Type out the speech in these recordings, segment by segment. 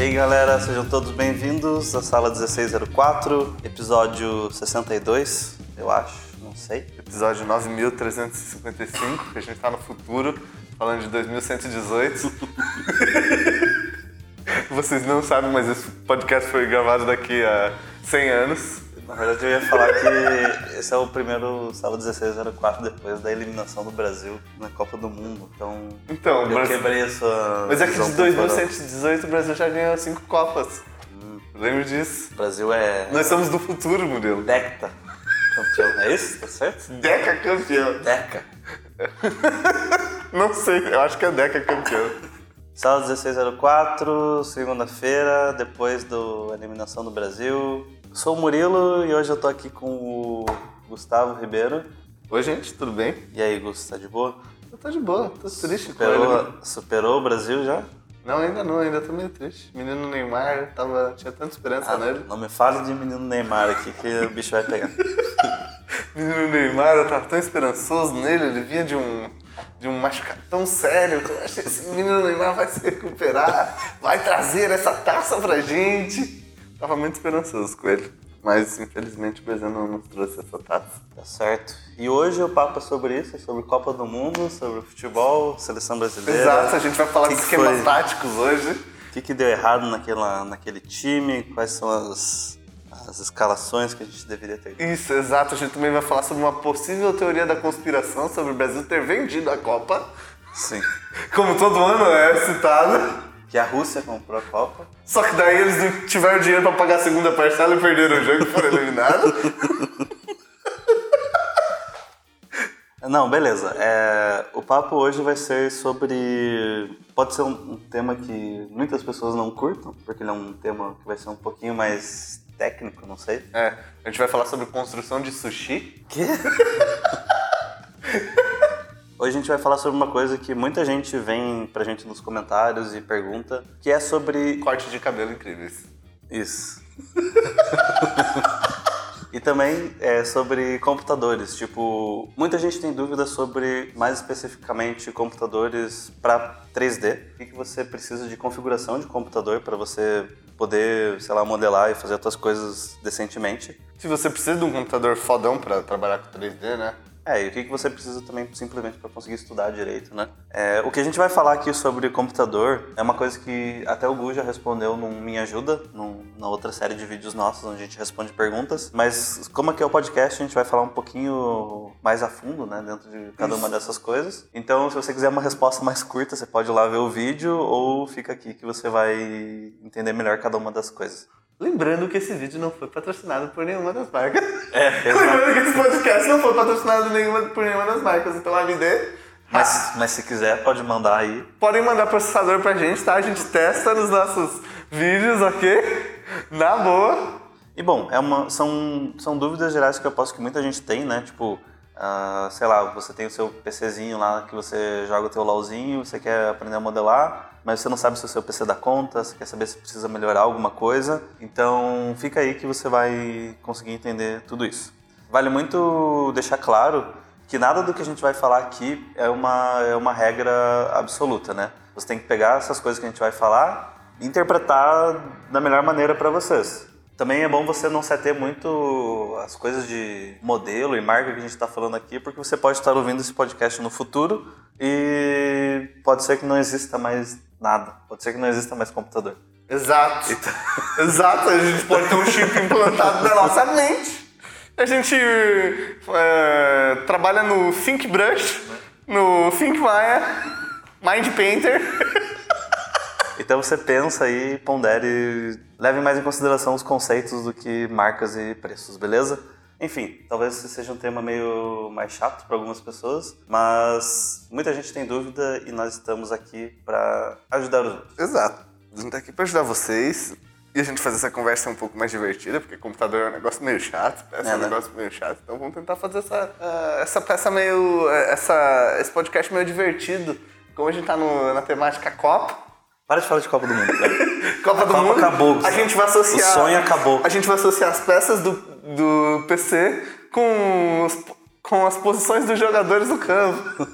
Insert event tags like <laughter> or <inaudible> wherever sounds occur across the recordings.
E aí galera, sejam todos bem-vindos à sala 1604, episódio 62, eu acho, não sei. Episódio 9355, que a gente tá no futuro, falando de 2118. <laughs> Vocês não sabem, mas esse podcast foi gravado daqui a 100 anos. Na verdade eu ia falar que esse é o primeiro sala 1604 depois da eliminação do Brasil na Copa do Mundo, então, Então, eu Brasil- quebrei essa Mas é que de temporal. 2118 o Brasil já ganhou cinco Copas. Lembro disso. O Brasil é Nós somos do futuro, Murilo. Decta campeão, é isso? Tá certo? Deca campeão. Deca. <laughs> Não sei, eu acho que é Deca campeão. Sala 1604, segunda-feira, depois da eliminação do Brasil. Sou o Murilo e hoje eu tô aqui com o Gustavo Ribeiro. Oi, gente, tudo bem? E aí, Gustavo, tá de boa? Eu tô de boa, tô triste com ele. Superou, superou o Brasil já? Não, ainda não, ainda tô meio triste. Menino Neymar, tava, tinha tanta esperança Ah, nele. não me fale de menino Neymar aqui que o bicho vai pegar. <laughs> Menino Neymar, eu tava tão esperançoso nele, ele vinha de um, de um machucado tão sério. que Eu achei esse menino Neymar vai se recuperar, vai trazer essa taça pra gente. Tava muito esperançoso com ele. Mas infelizmente o Brasil não nos trouxe essa taça. Tá certo. E hoje o papo é sobre isso, é sobre Copa do Mundo, sobre futebol, seleção brasileira. Exato, a gente vai falar Que de que esquemas foi? táticos hoje. O que, que deu errado naquela, naquele time, quais são as, as escalações que a gente deveria ter. Isso, exato. A gente também vai falar sobre uma possível teoria da conspiração sobre o Brasil ter vendido a Copa. Sim. Como todo ano é citado. Que a Rússia comprou a Copa. Só que daí eles não tiveram dinheiro pra pagar a segunda parcela e perderam o jogo e foram eliminados. <laughs> Não, beleza. É, o papo hoje vai ser sobre. Pode ser um, um tema que muitas pessoas não curtam, porque ele é um tema que vai ser um pouquinho mais técnico, não sei. É, a gente vai falar sobre construção de sushi. Quê? <laughs> Hoje a gente vai falar sobre uma coisa que muita gente vem pra gente nos comentários e pergunta, que é sobre Corte de cabelo incríveis. Isso. <laughs> e também é sobre computadores. Tipo, muita gente tem dúvidas sobre, mais especificamente, computadores para 3D. O que, que você precisa de configuração de computador para você poder, sei lá, modelar e fazer as suas coisas decentemente. Se você precisa de um computador fodão pra trabalhar com 3D, né? É, e o que, você precisa também simplesmente para conseguir estudar direito, né? É, o que a gente vai falar aqui sobre computador é uma coisa que até o Gu já respondeu no Me Ajuda, num, na outra série de vídeos nossos onde a gente responde perguntas. Mas como aqui é o podcast, a gente vai falar um pouquinho mais a fundo, né, dentro de cada uma dessas coisas. Então, se você quiser uma resposta mais curta, você pode ir lá ver o vídeo ou fica aqui que você vai entender melhor cada uma das coisas. Lembrando que esse vídeo não foi patrocinado por nenhuma das marcas. É. <laughs> Lembrando que esse podcast não foi patrocinado nenhuma, por nenhuma das marcas. Então, AMD, Mas, mas se quiser, pode mandar aí. podem mandar processador pra gente, tá? A gente testa nos nossos vídeos, ok? Na boa. E bom, é uma, são, são dúvidas gerais que eu aposto que muita gente tem, né? Tipo, ah, sei lá, você tem o seu PCzinho lá que você joga o teu LOLzinho, você quer aprender a modelar, mas você não sabe se o seu PC dá conta, você quer saber se precisa melhorar alguma coisa. Então fica aí que você vai conseguir entender tudo isso. Vale muito deixar claro que nada do que a gente vai falar aqui é uma, é uma regra absoluta, né? Você tem que pegar essas coisas que a gente vai falar e interpretar da melhor maneira para vocês. Também é bom você não se ater muito às coisas de modelo e marca que a gente está falando aqui, porque você pode estar ouvindo esse podcast no futuro e pode ser que não exista mais nada. Pode ser que não exista mais computador. Exato. <laughs> Exato, a gente pode ter um chip implantado na nossa mente. A gente é, trabalha no ThinkBrush, no ThinkMaya, Mind Painter. <laughs> Então você pensa aí, pondere, leve mais em consideração os conceitos do que marcas e preços, beleza? Enfim, talvez esse seja um tema meio mais chato para algumas pessoas, mas muita gente tem dúvida e nós estamos aqui para ajudar os outros. Exato. A gente tá aqui pra ajudar vocês e a gente fazer essa conversa um pouco mais divertida, porque computador é um negócio meio chato, peça é, É, um né? negócio meio chato. Então vamos tentar fazer essa, ah, essa peça meio. eh, Essa, esse podcast meio divertido. Como a gente tá no- na temática Copa. Para de falar de Copa do Mundo, cara. <laughs> Copa do Copa Mundo. acabou. A gente vai associar. O sonho acabou. A gente vai associar as peças do, do PC com, os- com as posições dos jogadores do campo.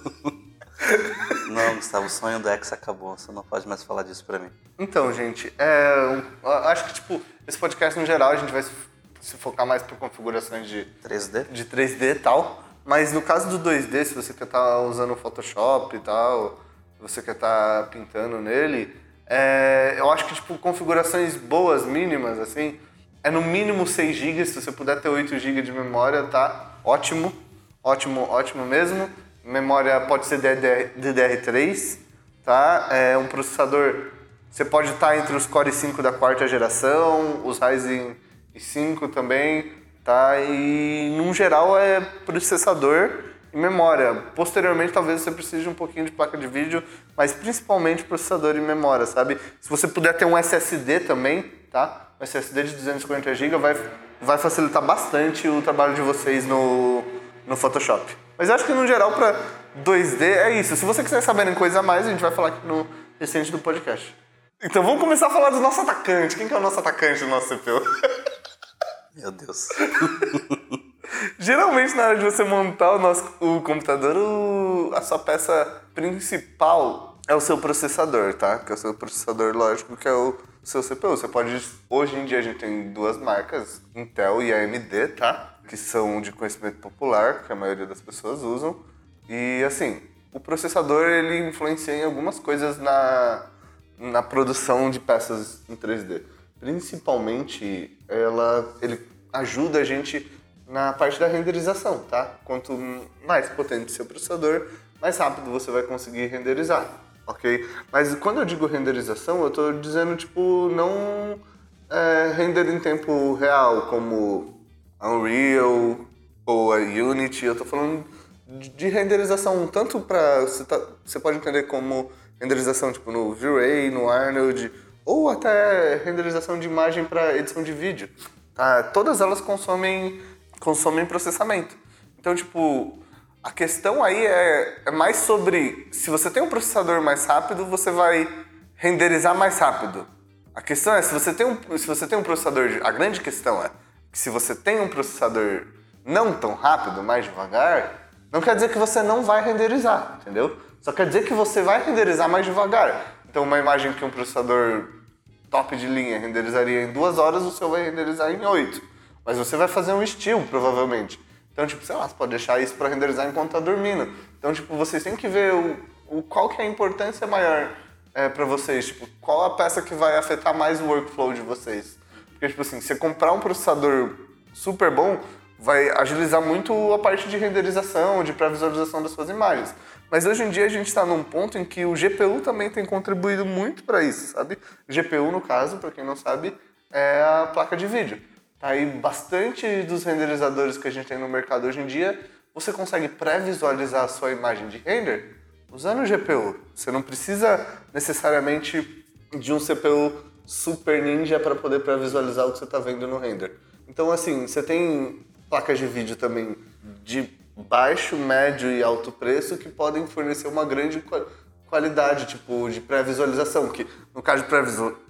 <laughs> Não, Gustavo, o sonho do X acabou. Você não pode mais falar disso pra mim. Então, gente, é, acho que, tipo, esse podcast no geral a gente vai se focar mais por configurações de 3D? de 3D e tal. Mas no caso do 2D, se você quer estar usando o Photoshop e tal, se você quer estar pintando nele, é, eu acho que tipo configurações boas, mínimas, assim, é no mínimo 6 GB, se você puder ter 8 GB de memória, tá ótimo, ótimo, ótimo mesmo. Memória pode ser DDR, DDR3, tá? É um processador, você pode estar entre os Core 5 da quarta geração, os Ryzen 5 também, tá? E, num geral, é processador memória. Posteriormente, talvez você precise de um pouquinho de placa de vídeo, mas principalmente processador e memória, sabe? Se você puder ter um SSD também, tá? Um SSD de 240 GB vai, vai facilitar bastante o trabalho de vocês no, no Photoshop. Mas eu acho que, no geral, para 2D é isso. Se você quiser saber em coisa a mais, a gente vai falar aqui no recente do podcast. Então vamos começar a falar do nosso atacante. Quem que é o nosso atacante do nosso CPU? <laughs> Meu Deus. <laughs> Geralmente, na hora de você montar o, nosso, o computador, o, a sua peça principal é o seu processador, tá? Que é o seu processador lógico, que é o seu CPU. Você pode. Hoje em dia a gente tem duas marcas, Intel e AMD, tá? Que são de conhecimento popular, que a maioria das pessoas usam. E assim, o processador ele influencia em algumas coisas na, na produção de peças em 3D. Principalmente, ela, ele ajuda a gente na parte da renderização, tá? Quanto mais potente seu processador, mais rápido você vai conseguir renderizar, ok? Mas quando eu digo renderização, eu estou dizendo, tipo, não é, render em tempo real, como Unreal ou a Unity. Eu estou falando de renderização tanto para... Você, tá, você pode entender como renderização, tipo, no V-Ray, no Arnold, ou até renderização de imagem para edição de vídeo. Tá? Todas elas consomem, consomem processamento. Então, tipo, a questão aí é, é mais sobre se você tem um processador mais rápido, você vai renderizar mais rápido. A questão é se você tem um, se você tem um processador, a grande questão é que se você tem um processador não tão rápido, mais devagar, não quer dizer que você não vai renderizar, entendeu? Só quer dizer que você vai renderizar mais devagar. Então, uma imagem que um processador top de linha renderizaria em duas horas, o seu vai renderizar em oito. Mas você vai fazer um estilo, provavelmente. Então, tipo, sei lá, você pode deixar isso para renderizar enquanto tá dormindo. Então, tipo, vocês têm que ver o, o qual que é a importância maior é, para vocês. Tipo, qual a peça que vai afetar mais o workflow de vocês. Porque, tipo assim, você comprar um processador super bom, vai agilizar muito a parte de renderização, de pré-visualização das suas imagens. Mas hoje em dia a gente está num ponto em que o GPU também tem contribuído muito para isso, sabe? GPU, no caso, para quem não sabe, é a placa de vídeo. Tá aí bastante dos renderizadores que a gente tem no mercado hoje em dia, você consegue pré-visualizar a sua imagem de render usando o GPU. Você não precisa necessariamente de um CPU super ninja para poder pré-visualizar o que você está vendo no render. Então, assim, você tem placas de vídeo também de baixo, médio e alto preço que podem fornecer uma grande qualidade, tipo, de pré-visualização. Que no caso de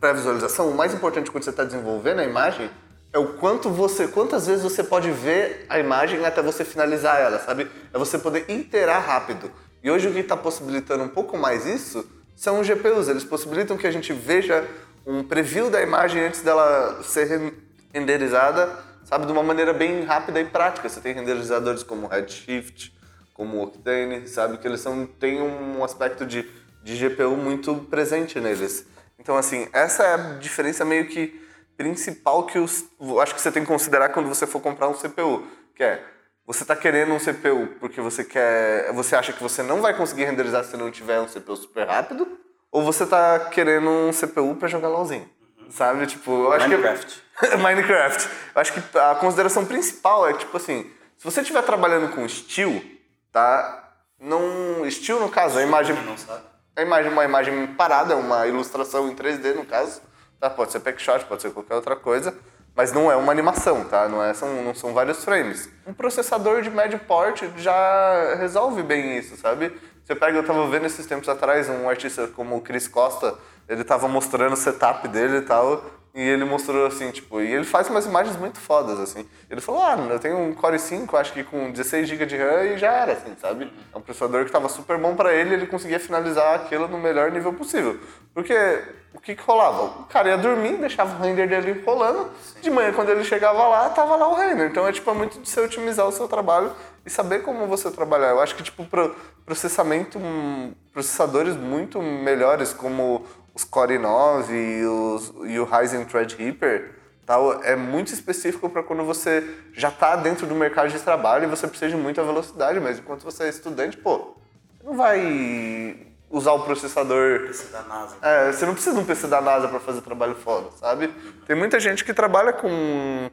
pré-visualização, o mais importante quando você está desenvolvendo a imagem é o quanto você, quantas vezes você pode ver a imagem até você finalizar ela, sabe? É você poder interar rápido. E hoje o que está possibilitando um pouco mais isso são os GPUs. Eles possibilitam que a gente veja um preview da imagem antes dela ser renderizada sabe, de uma maneira bem rápida e prática. Você tem renderizadores como Redshift, como Octane, sabe, que eles são, têm um aspecto de, de GPU muito presente neles. Então, assim, essa é a diferença meio que principal que os, acho que você tem que considerar quando você for comprar um CPU, que é você está querendo um CPU porque você quer, você acha que você não vai conseguir renderizar se não tiver um CPU super rápido, ou você está querendo um CPU para jogar LOLzinho. Sabe? Tipo, eu acho Minecraft. que. <laughs> Minecraft. Eu acho que a consideração principal é tipo assim: se você estiver trabalhando com estilo, tá? Não. Estilo, no caso, a imagem. A imagem, uma imagem parada, uma ilustração em 3D, no caso. Tá? Pode ser packshot, pode ser qualquer outra coisa. Mas não é uma animação, tá? Não, é, são, não são vários frames. Um processador de médio porte já resolve bem isso, sabe? Você pega, eu tava vendo esses tempos atrás um artista como o Chris Costa ele estava mostrando o setup dele e tal E ele mostrou assim, tipo, e ele faz umas imagens muito fodas, assim. Ele falou, ah, eu tenho um Core 5, acho que com 16 GB de RAM e já era, assim, sabe? É um processador que estava super bom para ele, ele conseguia finalizar aquilo no melhor nível possível. Porque o que que rolava? O cara ia dormir, deixava o render dele rolando, de manhã quando ele chegava lá, tava lá o render. Então é tipo é muito de você otimizar o seu trabalho e saber como você trabalhar. Eu acho que tipo pro processamento, hum, processadores muito melhores como os Core 9 e, os, e o Ryzen Threadripper, tal, é muito específico para quando você já está dentro do mercado de trabalho e você precisa de muita velocidade, mas enquanto você é estudante, pô, você não vai usar o processador. PC da NASA. É, você não precisa de um PC da NASA para fazer trabalho foda, sabe? Tem muita gente que trabalha com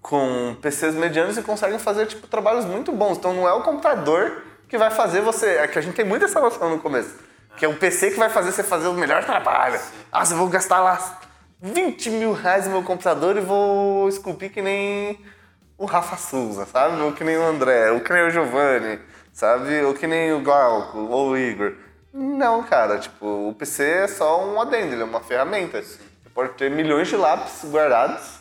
com PCs medianos e conseguem fazer tipo trabalhos muito bons. Então não é o computador que vai fazer você, é que a gente tem muita essa noção no começo, que é o PC que vai fazer você fazer o melhor trabalho. Ah, eu vou gastar lá 20 mil reais no meu computador e vou esculpir que nem o Rafa Souza, sabe? Ou que nem o André, ou que nem o Giovanni, sabe? Ou que nem o Glauco, ou o Igor. Não, cara, tipo, o PC é só um adendo, ele é uma ferramenta. Você pode ter milhões de lápis guardados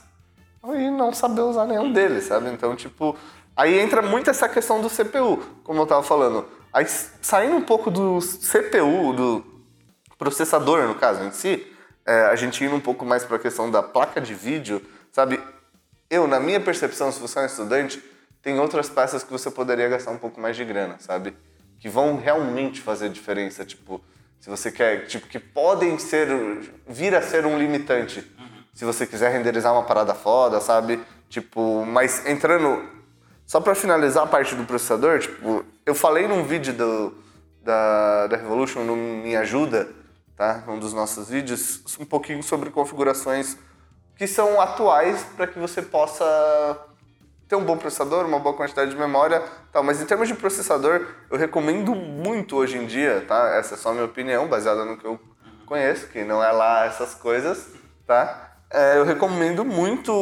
e não saber usar nenhum deles, sabe? Então, tipo, aí entra muito essa questão do CPU, como eu tava falando. Aí, saindo um pouco do CPU, do processador, no caso, em si, é, a gente indo um pouco mais para a questão da placa de vídeo, sabe? Eu, na minha percepção, se você é um estudante, tem outras peças que você poderia gastar um pouco mais de grana, sabe? Que vão realmente fazer diferença, tipo, se você quer, tipo, que podem ser, vir a ser um limitante. Se você quiser renderizar uma parada foda, sabe? Tipo, mas entrando, só para finalizar a parte do processador, tipo, eu falei num vídeo do, da, da Revolution, no Me Ajuda, tá? Um dos nossos vídeos, um pouquinho sobre configurações que são atuais para que você possa ter um bom processador, uma boa quantidade de memória, tal. Mas em termos de processador, eu recomendo muito hoje em dia, tá? Essa é só a minha opinião, baseada no que eu conheço, que não é lá essas coisas, tá? É, eu recomendo muito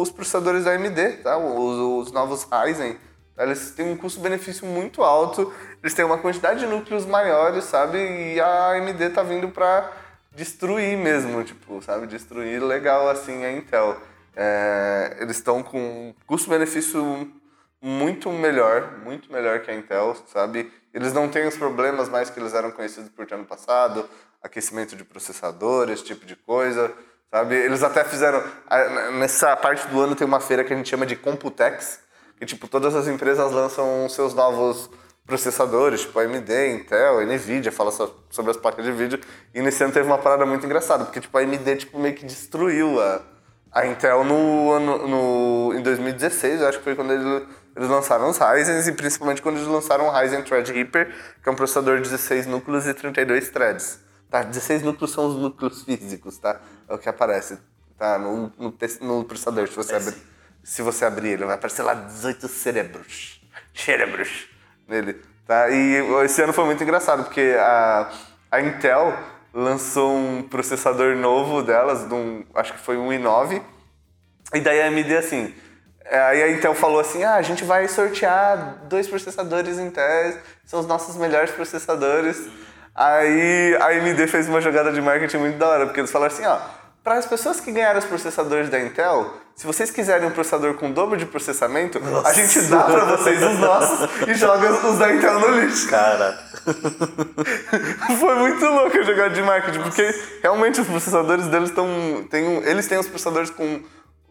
os processadores da AMD, tá? Os, os novos Ryzen. Eles têm um custo-benefício muito alto, eles têm uma quantidade de núcleos maiores, sabe? E a AMD tá vindo para destruir mesmo, tipo, sabe? Destruir legal assim a Intel. É, eles estão com custo-benefício muito melhor, muito melhor que a Intel, sabe? Eles não têm os problemas mais que eles eram conhecidos por ano passado, aquecimento de processador, esse tipo de coisa, sabe? Eles até fizeram nessa parte do ano tem uma feira que a gente chama de Computex, que tipo todas as empresas lançam seus novos processadores, tipo AMD, Intel, Nvidia, fala sobre as placas de vídeo. E nesse ano teve uma parada muito engraçada, porque tipo a AMD tipo meio que destruiu a a Intel no ano no em 2016, eu acho que foi quando eles, eles lançaram os Ryzen e principalmente quando eles lançaram o Ryzen Threadripper, que é um processador de 16 núcleos e 32 threads. Tá, 16 núcleos são os núcleos físicos, tá? É o que aparece, tá? No, no, no processador, se você abrir se você abrir ele, vai aparecer lá 18 cérebros. Cérebros nele. Tá? E esse ano foi muito engraçado, porque a, a Intel lançou um processador novo delas, um, acho que foi um i9, e daí a AMD assim, aí a Intel falou assim, ah, a gente vai sortear dois processadores Intel, são os nossos melhores processadores. Aí a AMD fez uma jogada de marketing muito da hora, porque eles falaram assim, ó, para as pessoas que ganharam os processadores da Intel, se vocês quiserem um processador com dobro de processamento, Nossa. a gente dá para vocês os nossos e joga os da Intel no lixo. Cara. <laughs> Foi muito louco a jogada de marketing, porque realmente os processadores deles estão. Um, eles têm os processadores com,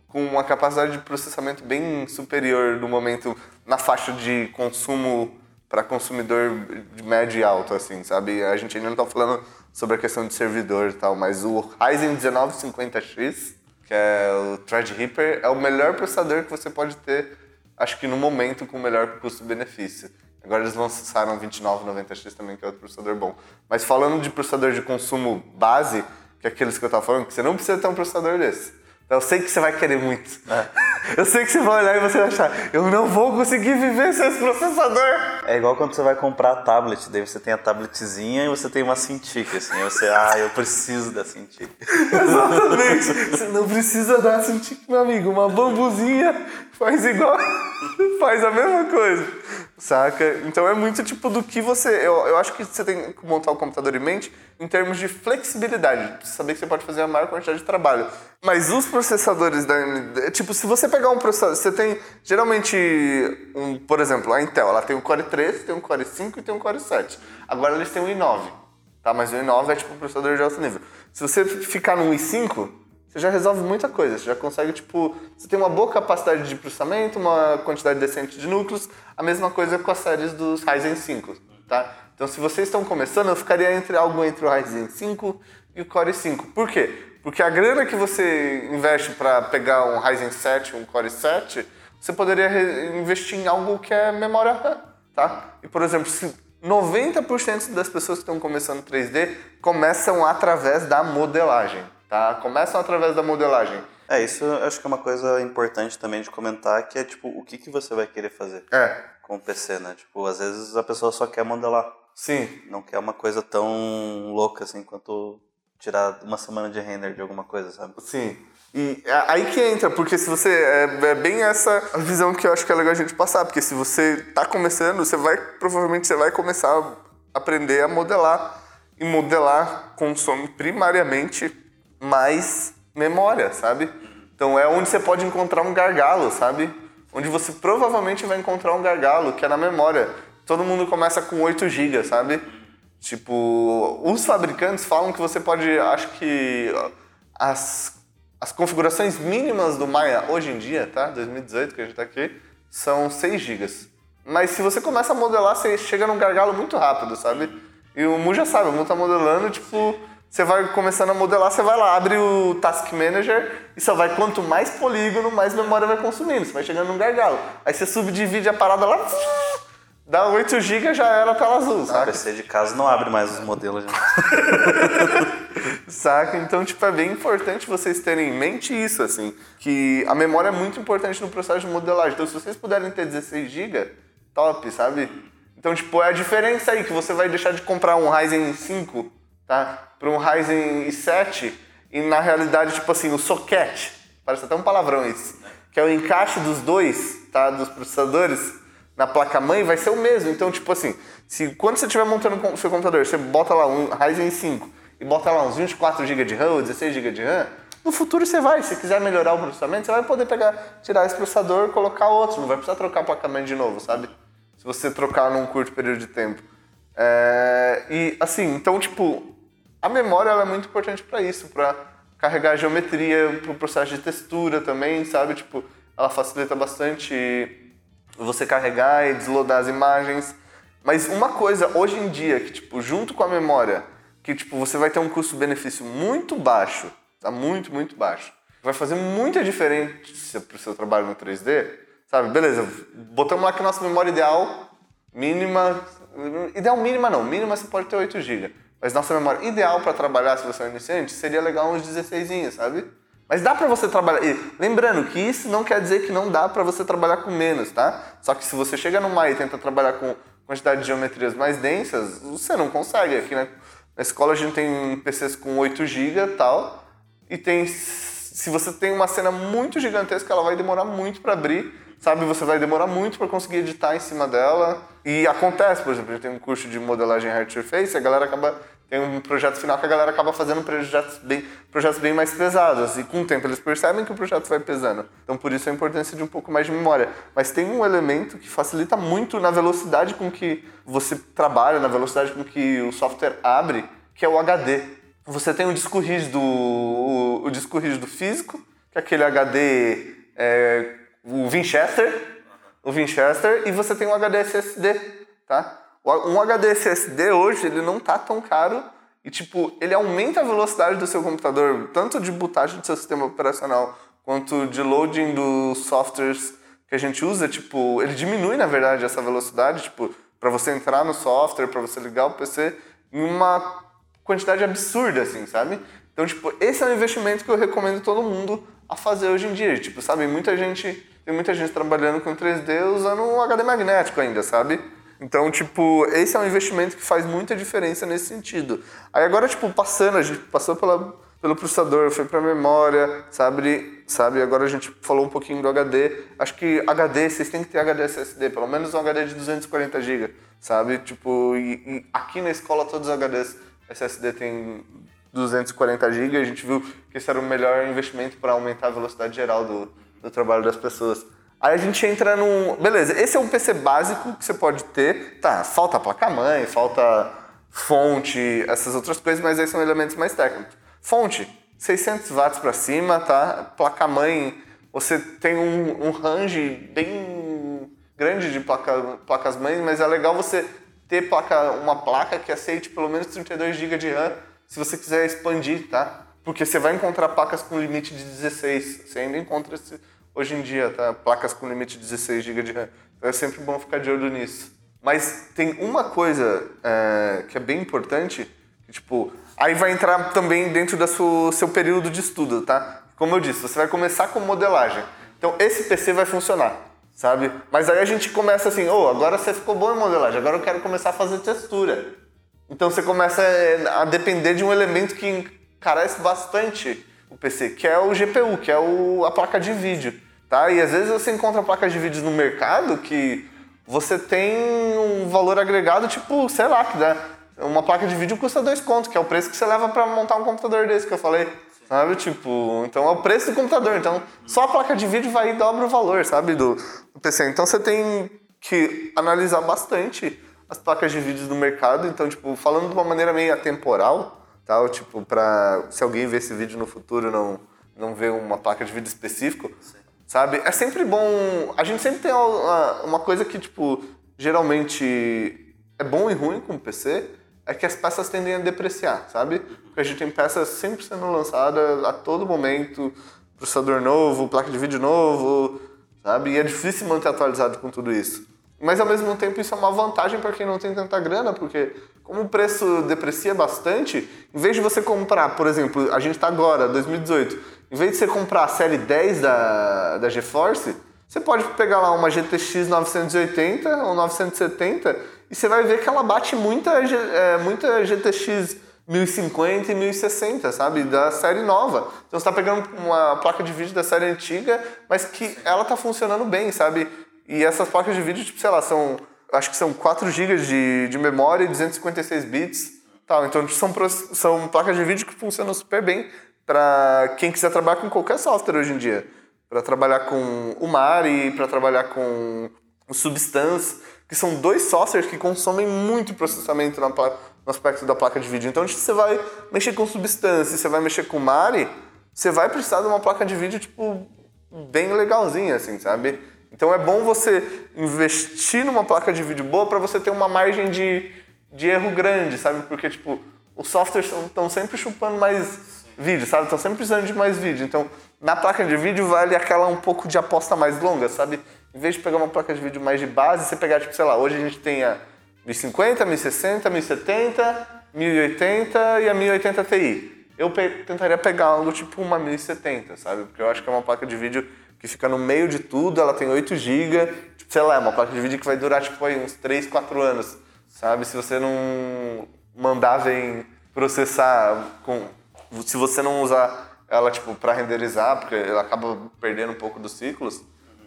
com uma capacidade de processamento bem superior no momento, na faixa de consumo para consumidor de médio e alto, assim, sabe? A gente ainda não está falando sobre a questão de servidor e tal, mas o Ryzen 1950X, que é o Threadripper, é o melhor processador que você pode ter, acho que no momento, com o melhor custo-benefício. Agora eles lançaram o 2990X também, que é outro processador bom. Mas falando de processador de consumo base, que é aqueles que eu estava falando, que você não precisa ter um processador desse. Eu sei que você vai querer muito. É. Eu sei que você vai olhar e você vai achar, eu não vou conseguir viver sem esse processador. É igual quando você vai comprar a tablet, daí você tem a tabletzinha e você tem uma Cintiq, assim. Aí você, ah, eu preciso da Cintiq. <laughs> Exatamente. Você não precisa da Cintiq, meu amigo. Uma bambuzinha faz igual, <laughs> faz a mesma coisa. Saca? Então é muito tipo do que você. Eu, eu acho que você tem que montar o computador em mente em termos de flexibilidade. Saber que você pode fazer a maior quantidade de trabalho. Mas os processadores da AMD. Tipo, se você pegar um processador. Você tem geralmente. Um, por exemplo, a Intel, ela tem um Core 3, tem um Core 5 e tem um Core 7. Agora eles têm um i9. Tá? Mas o i9 é tipo um processador de alto nível. Se você ficar no i5, você já resolve muita coisa. Você já consegue, tipo, você tem uma boa capacidade de processamento, uma quantidade decente de núcleos, a mesma coisa com as séries dos Ryzen 5, tá? Então, se vocês estão começando, eu ficaria entre algo entre o Ryzen 5 e o Core 5. Por quê? Porque a grana que você investe para pegar um Ryzen 7, um Core 7, você poderia investir em algo que é memória RAM, tá? E, por exemplo, se 90% das pessoas que estão começando 3D começam através da modelagem tá? Começam através da modelagem. É, isso eu acho que é uma coisa importante também de comentar, que é tipo, o que, que você vai querer fazer é. com o PC, né? Tipo, às vezes a pessoa só quer modelar. Sim. Não quer uma coisa tão louca assim quanto tirar uma semana de render de alguma coisa, sabe? Sim. E aí que entra, porque se você. É, é, bem essa visão que eu acho que é legal a gente passar, porque se você tá começando, você vai. Provavelmente você vai começar a aprender a modelar. E modelar consome primariamente mais memória, sabe? Então é onde você pode encontrar um gargalo, sabe? Onde você provavelmente vai encontrar um gargalo, que é na memória. Todo mundo começa com 8 GB, sabe? Tipo, os fabricantes falam que você pode, acho que as, as configurações mínimas do Maya hoje em dia, tá? 2018 que a gente tá aqui, são 6 GB. Mas se você começa a modelar, você chega num gargalo muito rápido, sabe? E o Mu já sabe, o Mu tá modelando, tipo, você vai começando a modelar, você vai lá, abre o Task Manager e só vai quanto mais polígono, mais memória vai consumindo. Você vai chegando num gargalo. Aí você subdivide a parada lá, <laughs> dá 8 GB já era tela azul, saca? O PC de casa não abre mais os modelos. <laughs> saca? Então, tipo, é bem importante vocês terem em mente isso, assim, que a memória é muito importante no processo de modelagem. Então, se vocês puderem ter 16 GB, top, sabe? Então, tipo, é a diferença aí que você vai deixar de comprar um Ryzen 5, tá? para um Ryzen i7 e na realidade, tipo assim, o socket, parece até um palavrão isso, que é o encaixe dos dois, tá, dos processadores na placa-mãe vai ser o mesmo. Então, tipo assim, se quando você estiver montando o seu computador, você bota lá um Ryzen 5 e bota lá uns 24 GB de RAM ou 16 GB de RAM, no futuro você vai, se quiser melhorar o processamento, você vai poder pegar, tirar esse processador colocar outro, não vai precisar trocar a placa-mãe de novo, sabe? Se você trocar num curto período de tempo. É, e assim, então, tipo, a memória é muito importante para isso, para carregar geometria, para o processo de textura também, sabe? Tipo, ela facilita bastante você carregar e desloadar as imagens. Mas uma coisa hoje em dia que tipo, junto com a memória, que tipo, você vai ter um custo-benefício muito baixo, tá muito, muito baixo. Vai fazer muita diferença para o seu trabalho no 3D, sabe? Beleza, botamos lá que a nossa memória ideal mínima, ideal mínima não, mínima você pode ter 8 GB. Mas nossa memória ideal para trabalhar se você é iniciante seria legal uns 16, sabe? Mas dá para você trabalhar. E lembrando que isso não quer dizer que não dá para você trabalhar com menos, tá? Só que se você chega no MAI e tenta trabalhar com quantidade de geometrias mais densas, você não consegue. Aqui na, na escola a gente tem PCs com 8 GB e tal, e tem se você tem uma cena muito gigantesca, ela vai demorar muito para abrir, sabe? Você vai demorar muito para conseguir editar em cima dela. E acontece, por exemplo, a gente tem um curso de modelagem hard surface, a galera acaba tem um projeto final que a galera acaba fazendo projetos bem, projetos bem mais pesados. E com o tempo eles percebem que o projeto vai pesando. Então por isso a importância de um pouco mais de memória. Mas tem um elemento que facilita muito na velocidade com que você trabalha, na velocidade com que o software abre, que é o HD. Você tem o disco rígido, o, o disco rígido físico, que é aquele HD, é, o Winchester, o Winchester, e você tem o HD SSD, tá? Um HD SSD hoje, ele não tá tão caro e, tipo, ele aumenta a velocidade do seu computador, tanto de bootagem do seu sistema operacional, quanto de loading dos softwares que a gente usa, tipo, ele diminui, na verdade, essa velocidade, tipo, para você entrar no software, para você ligar o PC, em uma quantidade absurda, assim, sabe? Então, tipo, esse é um investimento que eu recomendo todo mundo a fazer hoje em dia. Tipo, sabe, muita gente, tem muita gente trabalhando com 3D usando um HD magnético ainda, sabe? Então, tipo, esse é um investimento que faz muita diferença nesse sentido. Aí agora, tipo, passando, a gente passou pela, pelo processador, foi para memória, sabe? Sabe? Agora a gente falou um pouquinho do HD. Acho que HD, vocês têm que ter HD SSD, pelo menos um HD de 240 GB, sabe? Tipo, e, e aqui na escola todos os HDs SSD têm 240 GB. A gente viu que esse era o melhor investimento para aumentar a velocidade geral do, do trabalho das pessoas. Aí a gente entra num. Beleza, esse é um PC básico que você pode ter. Tá, falta placa-mãe, falta fonte, essas outras coisas, mas aí são elementos mais técnicos. Fonte, 600 watts para cima, tá? Placa-mãe, você tem um, um range bem grande de placa, placas-mães, mas é legal você ter placa, uma placa que aceite pelo menos 32 GB de RAM se você quiser expandir, tá? Porque você vai encontrar placas com limite de 16. Você ainda encontra esse, hoje em dia, tá? Placas com limite de 16 GB de RAM. Então é sempre bom ficar de olho nisso. Mas tem uma coisa é, que é bem importante, que, tipo, aí vai entrar também dentro do seu, período de estudo, tá? Como eu disse, você vai começar com modelagem. Então esse PC vai funcionar, sabe? Mas aí a gente começa assim, oh, agora você ficou bom em modelagem, agora eu quero começar a fazer textura. Então você começa é, a depender de um elemento que encarece bastante o PC, que é o GPU, que é o, a placa de vídeo. Tá? E às vezes você encontra placas de vídeo no mercado que você tem um valor agregado, tipo, sei lá, que dá. Uma placa de vídeo custa dois contos, que é o preço que você leva para montar um computador desse que eu falei. Sabe? Tipo, então é o preço do computador. Então, só a placa de vídeo vai e dobra o valor, sabe? Do, do PC. Então você tem que analisar bastante as placas de vídeo do mercado. Então, tipo, falando de uma maneira meio atemporal, tal, tipo, para se alguém ver esse vídeo no futuro não não ver uma placa de vídeo específico, Sim. Sabe? É sempre bom. A gente sempre tem uma, uma coisa que tipo geralmente é bom e ruim com o PC, é que as peças tendem a depreciar, sabe? Porque a gente tem peças sempre sendo lançadas a todo momento, processador novo, placa de vídeo novo, sabe? E é difícil manter atualizado com tudo isso. Mas ao mesmo tempo isso é uma vantagem para quem não tem tanta grana, porque como o preço deprecia bastante, em vez de você comprar, por exemplo, a gente está agora, 2018, em vez de você comprar a série 10 da, da GeForce, você pode pegar lá uma GTX 980 ou 970 e você vai ver que ela bate muita, é, muita GTX 1050 e 1060, sabe? Da série nova. Então você está pegando uma placa de vídeo da série antiga, mas que ela está funcionando bem, sabe? E essas placas de vídeo, tipo, sei lá, são. Acho que são 4 GB de, de memória e 256 bits. Tal. Então são, são placas de vídeo que funcionam super bem para quem quiser trabalhar com qualquer software hoje em dia. Para trabalhar com o Mari, para trabalhar com o Substance, que são dois softwares que consomem muito processamento na, no aspecto da placa de vídeo. Então, se você vai mexer com Substance, você vai mexer com Mari, você vai precisar de uma placa de vídeo, tipo, bem legalzinha, assim, sabe? Então é bom você investir numa placa de vídeo boa para você ter uma margem de, de erro grande, sabe? Porque, tipo, os softwares estão sempre chupando mais vídeo, sabe? Estão sempre precisando de mais vídeo. Então, na placa de vídeo vale aquela um pouco de aposta mais longa, sabe? Em vez de pegar uma placa de vídeo mais de base, você pegar, tipo, sei lá, hoje a gente tem a 1050, 1060, 1070, 1080 e a 1080 Ti. Eu pe tentaria pegar algo tipo uma 1070, sabe? Porque eu acho que é uma placa de vídeo que fica no meio de tudo, ela tem 8 GB, tipo, sei lá, é uma placa de vídeo que vai durar tipo aí, uns 3, 4 anos, sabe? Se você não mandar vem processar com se você não usar ela tipo para renderizar, porque ela acaba perdendo um pouco dos ciclos,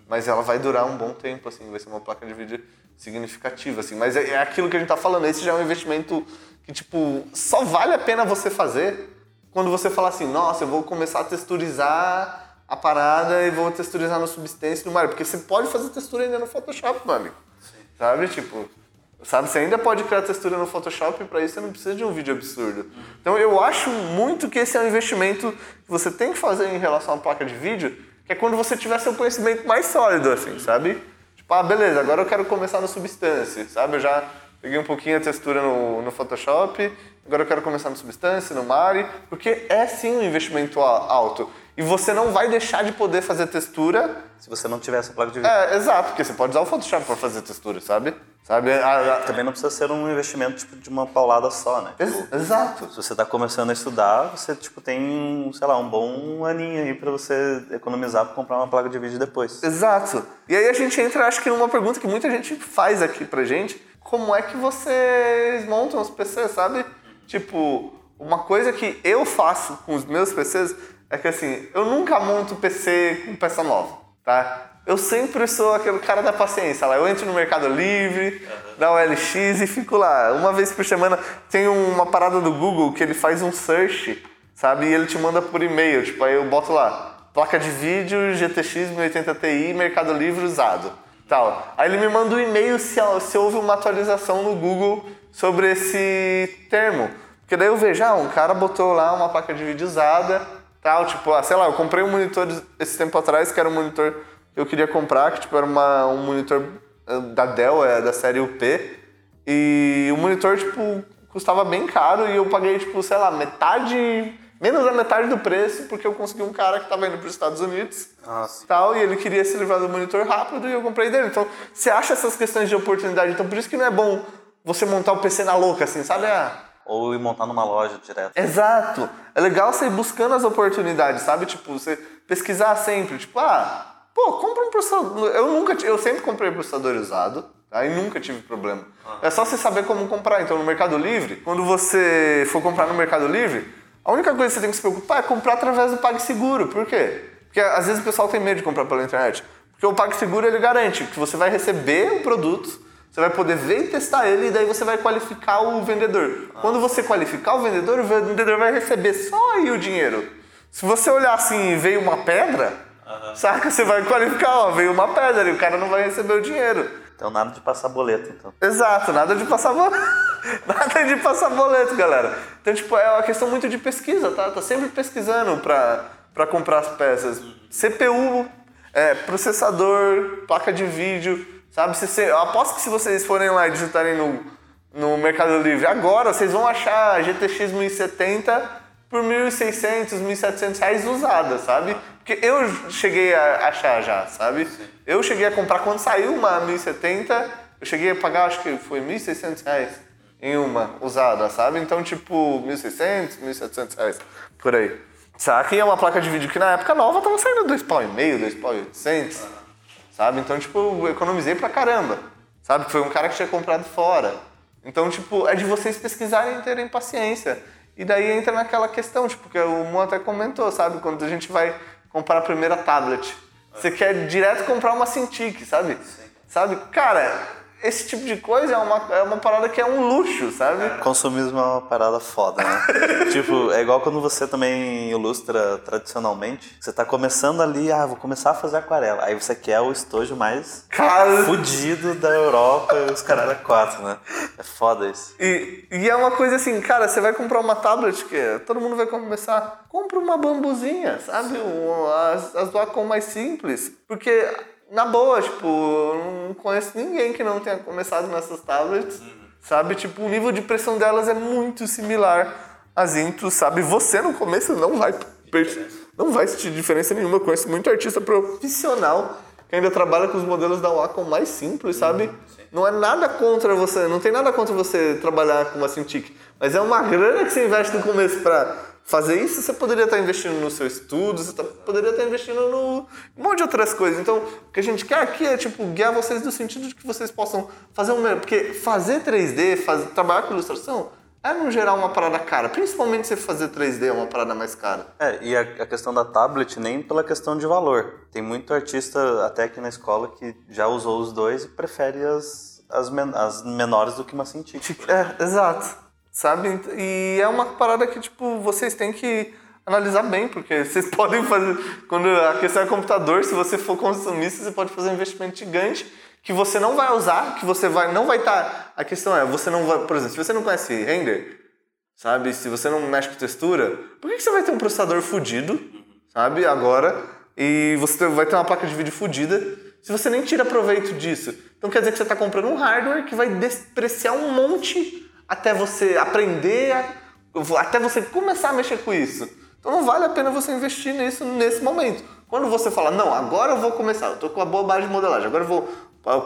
mas ela vai durar um bom tempo assim, vai ser uma placa de vídeo significativa assim. Mas é, é aquilo que a gente tá falando, esse já é um investimento que tipo só vale a pena você fazer quando você fala assim, nossa, eu vou começar a texturizar a parada e vou texturizar no Substance no Mario. Porque você pode fazer textura ainda no Photoshop, meu amigo. Sim. Sabe? Tipo, sabe? Você ainda pode criar textura no Photoshop e para isso você não precisa de um vídeo absurdo. Então eu acho muito que esse é um investimento que você tem que fazer em relação à placa de vídeo, que é quando você tiver seu conhecimento mais sólido, assim, sabe? Tipo, ah, beleza, agora eu quero começar no Substance, sabe? Eu já peguei um pouquinho a textura no, no Photoshop, agora eu quero começar no Substance, no Mari, porque é sim um investimento alto. E você não vai deixar de poder fazer textura. Se você não tiver essa placa de vídeo. É, exato, porque você pode usar o Photoshop para fazer textura, sabe? sabe? A, a... Também não precisa ser um investimento tipo, de uma paulada só, né? Tipo, exato. Se você está começando a estudar, você tipo, tem, sei lá, um bom aninho aí para você economizar para comprar uma placa de vídeo depois. Exato. E aí a gente entra, acho que numa pergunta que muita gente faz aqui pra gente. Como é que vocês montam os PCs, sabe? Tipo, uma coisa que eu faço com os meus PCs é que assim, eu nunca monto PC com peça nova, tá? Eu sempre sou aquele cara da paciência lá. Eu entro no Mercado Livre, dá o LX e fico lá. Uma vez por semana tem uma parada do Google que ele faz um search, sabe? E ele te manda por e-mail. Tipo, aí eu boto lá, placa de vídeo GTX 1080 Ti, Mercado Livre usado. Tal. Aí ele me manda um e-mail se, se houve uma atualização no Google sobre esse termo. Porque daí eu vejo, ah, um cara botou lá uma placa de vídeo usada, tal, tipo, ah, sei lá, eu comprei um monitor esse tempo atrás, que era um monitor que eu queria comprar, que tipo, era uma, um monitor eh, da Dell, é da série UP, e o monitor, tipo, custava bem caro e eu paguei, tipo, sei lá, metade, menos da metade do preço, porque eu consegui um cara que estava indo para os Estados Unidos, Nossa. tal, e ele queria se livrar do monitor rápido e eu comprei dele. Então, você acha essas questões de oportunidade, então por isso que não é bom você montar o PC na louca, assim, sabe? Ah, Ou ir montar numa loja direto. Exato. É legal você ir buscando as oportunidades, sabe? Tipo, você pesquisar sempre, tipo, ah, pô, compra um processador. Eu nunca, eu sempre comprei processador usado, tá? E nunca tive problema. É só você saber como comprar. Então, no Mercado Livre, quando você for comprar no Mercado Livre, a única coisa que você tem que se preocupar é comprar através do PagSeguro. Por quê? Porque às vezes o pessoal tem medo de comprar pela internet. Porque o PagSeguro ele garante que você vai receber o produto, você vai poder ver e testar ele e daí você vai qualificar o vendedor. Quando você qualificar o vendedor, o vendedor vai receber só aí o dinheiro. Se você olhar assim e veio uma pedra, saca? Você vai qualificar, ó, veio uma pedra e o cara não vai receber o dinheiro. Então nada de passar boleto, então. Exato, nada de passar boleto. <laughs> nada de passar boleto, galera. Então, tipo, é uma questão muito de pesquisa, tá? Tá sempre pesquisando pra, pra comprar as peças. CPU, é, processador, placa de vídeo, Sabe? Se, eu aposto que se vocês forem lá e digitarem no, no Mercado Livre agora, vocês vão achar a GTX 1070 por 1.600, 1.700 reais usada, sabe? Porque eu cheguei a achar já, sabe? Eu cheguei a comprar quando saiu uma 1070, eu cheguei a pagar, acho que foi 1.600 reais em uma usada, sabe? Então, tipo, 1.600, 1.700 reais, por aí. Saca? E é uma placa de vídeo que na época nova tava saindo 2,5, 2,800 sabe? Então, tipo, eu economizei pra caramba, sabe? Foi um cara que tinha comprado fora. Então, tipo, é de vocês pesquisarem e terem paciência. E daí entra naquela questão, tipo, que o Mo até comentou, sabe? Quando a gente vai comprar a primeira tablet. Você quer direto comprar uma Cintiq, sabe? Sabe? Cara, esse tipo de coisa é uma, é uma parada que é um luxo, sabe? Consumismo é uma parada foda, né? <laughs> tipo, é igual quando você também ilustra tradicionalmente. Você tá começando ali, ah, vou começar a fazer aquarela. Aí você quer o estojo mais Cara, fudido da Europa e os caras da quatro, né? É foda isso. E, e é uma coisa assim, cara, você vai comprar uma tablet que todo mundo vai começar, compra uma bambuzinha, sabe? Um, as, as Wacom mais simples. Porque, na boa, tipo, eu não conheço ninguém que não tenha começado nessas tablets, sabe? Tipo, o nível de pressão delas é muito similar às Intus, sabe? Você no começo não vai não vai sentir diferença nenhuma. Eu conheço muito artista profissional que ainda trabalha com os modelos da Wacom mais simples, sabe? Não é nada contra você, não tem nada contra você trabalhar com uma Cintiq, mas é uma grana que você investe no começo pra fazer isso, você poderia estar investindo no seu estudo, você tá- poderia estar investindo no um monte de outras coisas. Então, o que a gente quer aqui é tipo guiar vocês no sentido de que vocês possam fazer um melhor, porque fazer 3D, fazer, trabalhar com ilustração é no geral uma parada cara, principalmente se fazer 3D é uma parada mais cara. É, e a, a questão da tablet nem pela questão de valor. Tem muito artista até aqui na escola que já usou os dois e prefere as, as, men- as menores do que uma Cintiq. É, exato. Sabe? E é uma parada que, tipo, vocês têm que analisar bem, porque <laughs> vocês podem fazer. Quando a questão é computador, se você for consumista, você pode fazer um investimento gigante que você não vai usar, que você vai, não vai estar. A questão é, você não vai. Por exemplo, se você não conhece render, sabe? Se você não mexe com textura, por que que você vai ter um processador fudido, sabe? Agora, e você vai ter uma placa de vídeo fudida, se você nem tira proveito disso. Então quer dizer que você está comprando um hardware que vai despreciar um monte até você aprender, a- até você começar a mexer com isso. Então não vale a pena você investir nisso nesse momento. Quando você fala, não, agora eu vou começar, eu tô com a boa base de modelagem, agora eu vou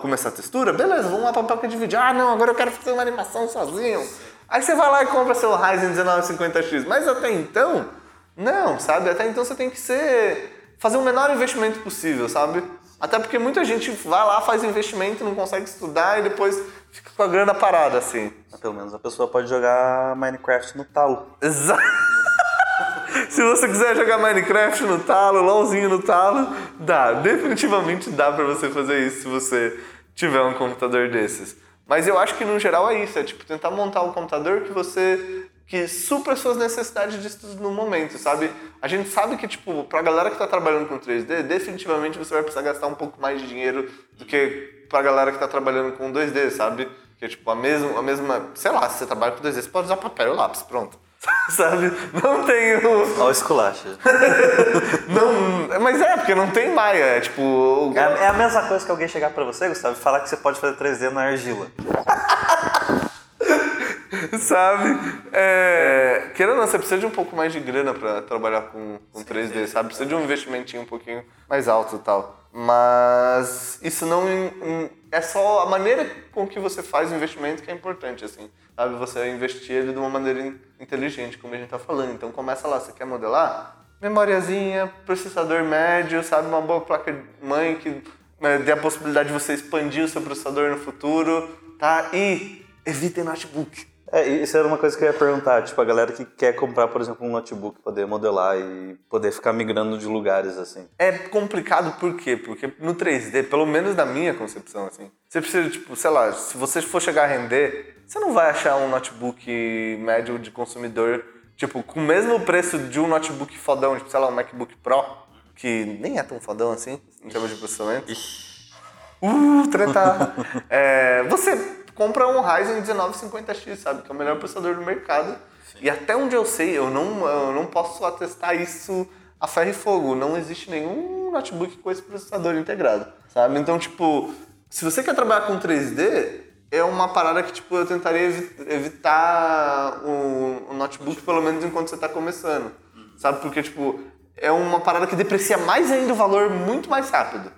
começar a textura, beleza, vamos lá pra placa de vídeo. Ah, não, agora eu quero fazer uma animação sozinho. Aí você vai lá e compra seu Ryzen 1950X. Mas até então, não, sabe? Até então você tem que ser. fazer o menor investimento possível, sabe? Até porque muita gente vai lá, faz investimento, não consegue estudar e depois fica com a grana parada, assim. Mas pelo menos a pessoa pode jogar Minecraft no talo. Exato. <laughs> Se você quiser jogar Minecraft no talo, LOLzinho no talo, dá. Definitivamente dá pra você fazer isso se você tiver um computador desses. Mas eu acho que no geral é isso, é tipo tentar montar um computador que você que supra as suas necessidades de estudo no momento, sabe? A gente sabe que, tipo, pra galera que tá trabalhando com 3D, definitivamente você vai precisar gastar um pouco mais de dinheiro do que pra galera que tá trabalhando com 2D, sabe? Que é, tipo, a mesma, a mesma... Sei lá, se você trabalha com 2D, você pode usar papel e lápis, pronto. <laughs> sabe? Não tem o... Olha o esculacho. <laughs> não, mas é, porque não tem Maia, é tipo... o- É, é a mesma coisa que alguém chegar pra você, Gustavo, e falar que você pode fazer 3D na argila. <laughs> <laughs> sabe? É, querendo ou não, você precisa de um pouco mais de grana pra trabalhar com, com 3D, sabe? Precisa de um investimentinho um pouquinho mais alto e tal. Mas isso não é só a maneira com que você faz o investimento que é importante, assim. Sabe? Você investir ele de uma maneira in- inteligente, como a gente tá falando. Então começa lá, você quer modelar? Memoriazinha, processador médio, sabe? Uma boa placa mãe que né, dê a possibilidade de você expandir o seu processador no futuro, tá? E evitem notebook. É, isso era uma coisa que eu ia perguntar, tipo, a galera que quer comprar, por exemplo, um notebook, poder modelar e poder ficar migrando de lugares, assim. É complicado por quê? Porque no 3D, pelo menos na minha concepção, assim, você precisa, tipo, sei lá, se você for chegar a render, você não vai achar um notebook médio de consumidor, tipo, com o mesmo preço de um notebook fodão, tipo, sei lá, um MacBook Pro, que nem é tão fodão assim, em termos de processamento. Uh, treta! <laughs> É, você compra um Ryzen 1950X, sabe? Que é o melhor processador do mercado. E até onde eu sei, eu não, eu não posso atestar isso a ferro e fogo. Não existe nenhum notebook com esse processador integrado, sabe? Então, tipo, se você quer trabalhar com 3D, é uma parada que, tipo, eu tentaria evi- evitar o, o notebook, pelo menos enquanto você está começando, sabe? Porque, tipo, é uma parada que deprecia mais ainda o valor muito mais rápido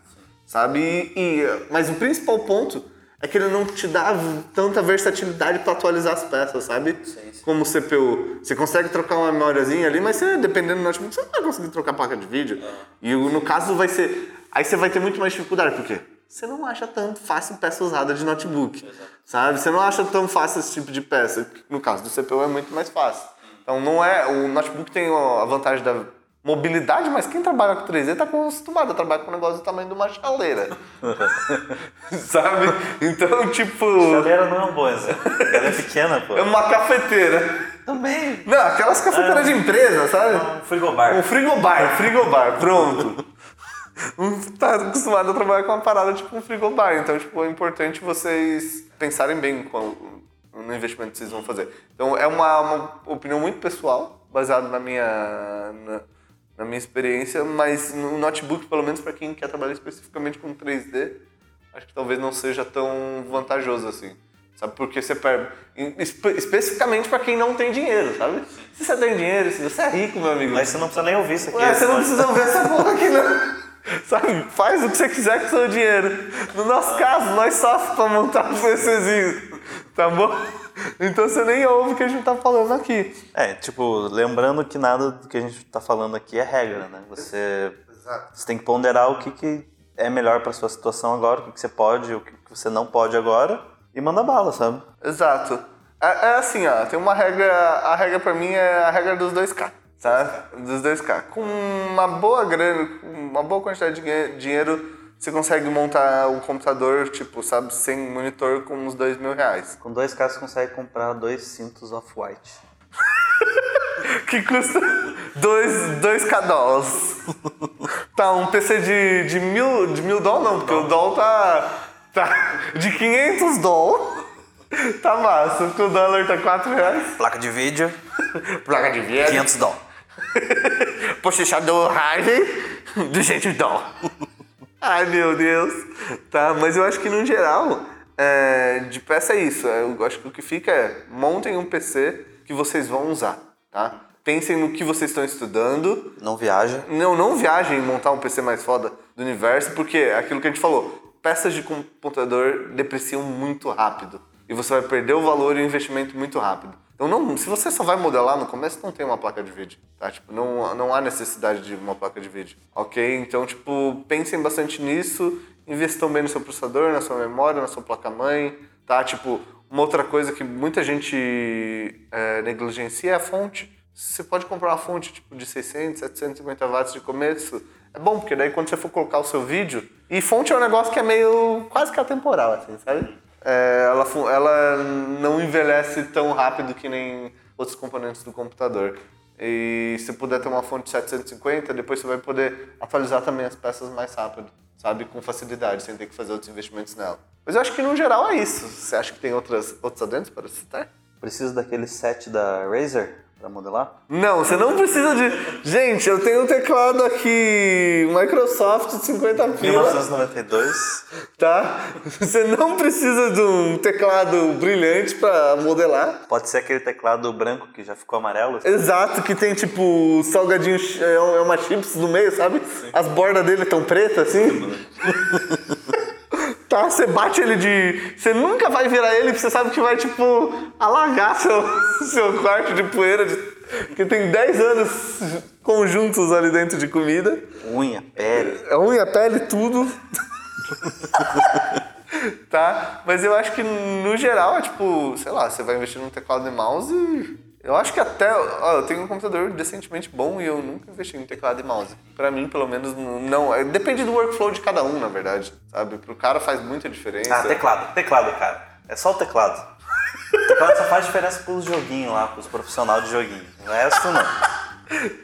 sabe? E, e- mas o principal ponto é que ele não te dá tanta versatilidade para atualizar as peças, sabe? Como o CPU. Você consegue trocar uma memóriazinha ali, mas você, dependendo do notebook, você não vai conseguir trocar placa de vídeo. E o- no caso vai ser. Aí você vai ter muito mais dificuldade, por quê? Você não acha tanto fácil peça usada de notebook, sabe? Você não acha tão fácil esse tipo de peça. No caso do CPU é muito mais fácil. Então não é. O notebook tem a vantagem da mobilidade, mas quem trabalha com 3D tá acostumado a trabalhar com um negócio do tamanho de uma chaleira. <laughs> Sabe? Então, tipo. Chaleira não é um bom exemplo. Ela é pequena, pô. É uma cafeteira. Também. Não, aquelas cafeteiras de empresa, sabe? Um frigobar. Um frigobar, frigobar, pronto. Um tá acostumado a trabalhar com uma parada tipo um frigobar, então tipo, é importante vocês pensarem bem com- no investimento que vocês vão fazer. Então é uma, uma opinião muito pessoal, baseada na minha, na, na minha experiência, mas no notebook, pelo menos para quem quer trabalhar especificamente com 3D, acho que talvez não seja tão vantajoso assim. Sabe? Porque você perde. espe- Especificamente para quem não tem dinheiro, sabe? Se você tem dinheiro, se você é rico, meu amigo. Mas você não precisa nem ouvir isso aqui. Ué, você não precisa ver essa porra aqui, não. <laughs> Sabe? Faz o que você quiser com o seu dinheiro. No nosso caso, nós sofremos pra montar um PCzinho. Tá bom? Então você nem ouve o que a gente tá falando aqui. É, tipo, lembrando que nada do que a gente tá falando aqui é regra, né? Você, você tem que ponderar o que, que é melhor pra sua situação agora, o que, que você pode, o que, que você não pode agora, e manda bala, sabe? Exato. É, é assim, ó, tem uma regra. A regra pra mim é a regra dos 2K. Tá? Dos 2K. Com uma boa grana, com uma boa quantidade de dinheiro, você consegue montar um computador, tipo, sabe, sem monitor com uns 2 mil reais. Com dois k você consegue comprar dois cintos off-white. <laughs> que custa 2 dois dólares. tá, um PC de, de mil, de mil dólares não, porque o dólar tá, tá de 500 dólares. Tá massa, porque o dólar tá 4 reais. Placa de vídeo, <laughs> Placa de vídeo. 500 dólares. Processador Ryzen, 200 dólares. Ai, meu Deus. Tá, mas eu acho que no geral, é, de peça é isso. Eu acho que o que fica é, montem um PC que vocês vão usar, tá? Pensem no que vocês estão estudando, Não viaja. Não, não viajem em montar um PC mais foda do universo, porque é aquilo que a gente falou, peças de computador depreciam muito rápido. E você vai perder o valor e o investimento muito rápido. Então, não, se você só vai modelar no começo, não tem uma placa de vídeo, tá? Tipo, não, não há necessidade de uma placa de vídeo, ok? Então, tipo, pensem bastante nisso, investam bem no seu processador, na sua memória, na sua placa-mãe, tá? Tipo, uma outra coisa que muita gente é, negligencia é a fonte. Você pode comprar uma fonte tipo de 600, 750 watts de começo. É bom, porque daí quando você for colocar o seu vídeo... E fonte é um negócio que é meio quase que atemporal, assim, sabe? É, ela, ela não envelhece tão rápido que nem outros componentes do computador. E se puder ter uma fonte 750, depois você vai poder atualizar também as peças mais rápido, sabe? Com facilidade, sem ter que fazer outros investimentos nela. Mas eu acho que no geral é isso. Você acha que tem outras, outros adendos para citar? Preciso daquele set da Razer pra modelar? Não, você não precisa de. Gente, eu tenho um teclado aqui, Microsoft 50 pila, 1992. tá? Você não precisa de um teclado brilhante para modelar. Pode ser aquele teclado branco que já ficou amarelo. Exato, que tem tipo salgadinho, é é uma chips no meio, sabe? As bordas dele estão pretas assim. <laughs> tá, você bate ele de. Você nunca vai virar ele, porque você sabe que vai, tipo, alagar seu, seu quarto de poeira, de... porque tem 10 anos conjuntos ali dentro de comida. Unha, pele. É unha, pele, tudo. tá? Mas eu acho que no geral é tipo, sei lá, você vai investir num teclado e mouse. Eu acho que até. Ó, eu tenho um computador decentemente bom e eu nunca investi em teclado e mouse. Pra mim, pelo menos, não. é- Depende do workflow de cada um, na verdade. Sabe? Pro cara faz muita diferença. Ah, teclado. Teclado, cara. É só o teclado. O teclado só faz diferença pros joguinhos lá, pros profissionais de joguinho. O resto não.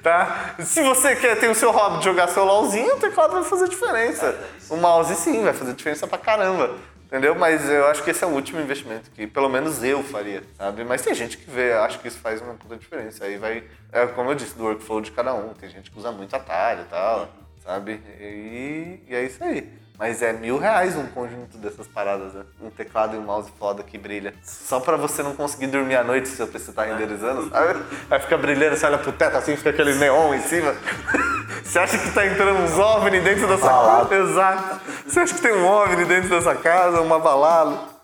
Tá? Se você quer ter o seu hobby de jogar seu LOLzinho, o teclado vai fazer diferença. O mouse sim, vai fazer diferença pra caramba. Entendeu? Mas eu acho que esse é o último investimento que pelo menos eu faria, sabe? Mas tem gente que vê, acho que isso faz uma puta diferença. Aí vai, é como eu disse, do workflow de cada um. Tem gente que usa muito atalho e tal, sabe? E, e é isso aí. Mas é mil reais um conjunto dessas paradas, né? Um teclado e um mouse foda que brilha. Só pra você não conseguir dormir à noite se seu PC tá renderizando, sabe? Vai ficar brilhando, você olha pro teto assim, fica aquele neon em cima. <laughs> Você acha que tá entrando uns OVNI dentro dessa casa? Exato. Você acha que tem um OVNI dentro dessa casa, uma balada?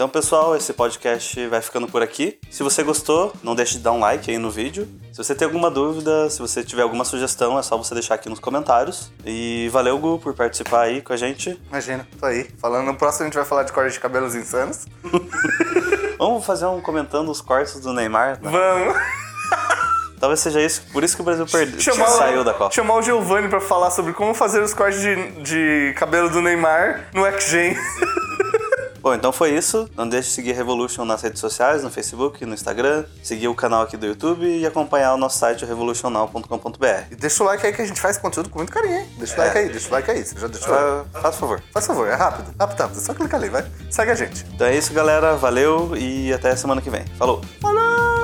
Então, pessoal, esse podcast vai ficando por aqui. Se você gostou, não deixe de dar um like aí no vídeo. Se você tem alguma dúvida, se você tiver alguma sugestão, é só você deixar aqui nos comentários. E valeu, Gu, por participar aí com a gente. Imagina, tô aí. Falando no próximo a gente vai falar de corte de cabelos insanos. <laughs> Vamos fazer um comentando os cortes do Neymar? né? Vamos. Talvez seja isso, por isso que o Brasil perdeu, Chamar, saiu da Copa. chamar o Giovanni pra falar sobre como fazer os cortes de, de cabelo do Neymar no XGen. <laughs> Bom, então foi isso. Não deixe de seguir Revolution nas redes sociais, no Facebook, no Instagram, seguir o canal aqui do YouTube e acompanhar o nosso site revolucional.com.br. E deixa o like aí que a gente faz conteúdo com muito carinho, hein? Deixa o like aí, deixa o like aí. Você já deixou? Ah, Faz favor. Faz favor, é rápido. Rápido, rápido. É só clicar ali, vai. Segue a gente. Então é isso, galera. Valeu e até semana que vem. Falou! Falou!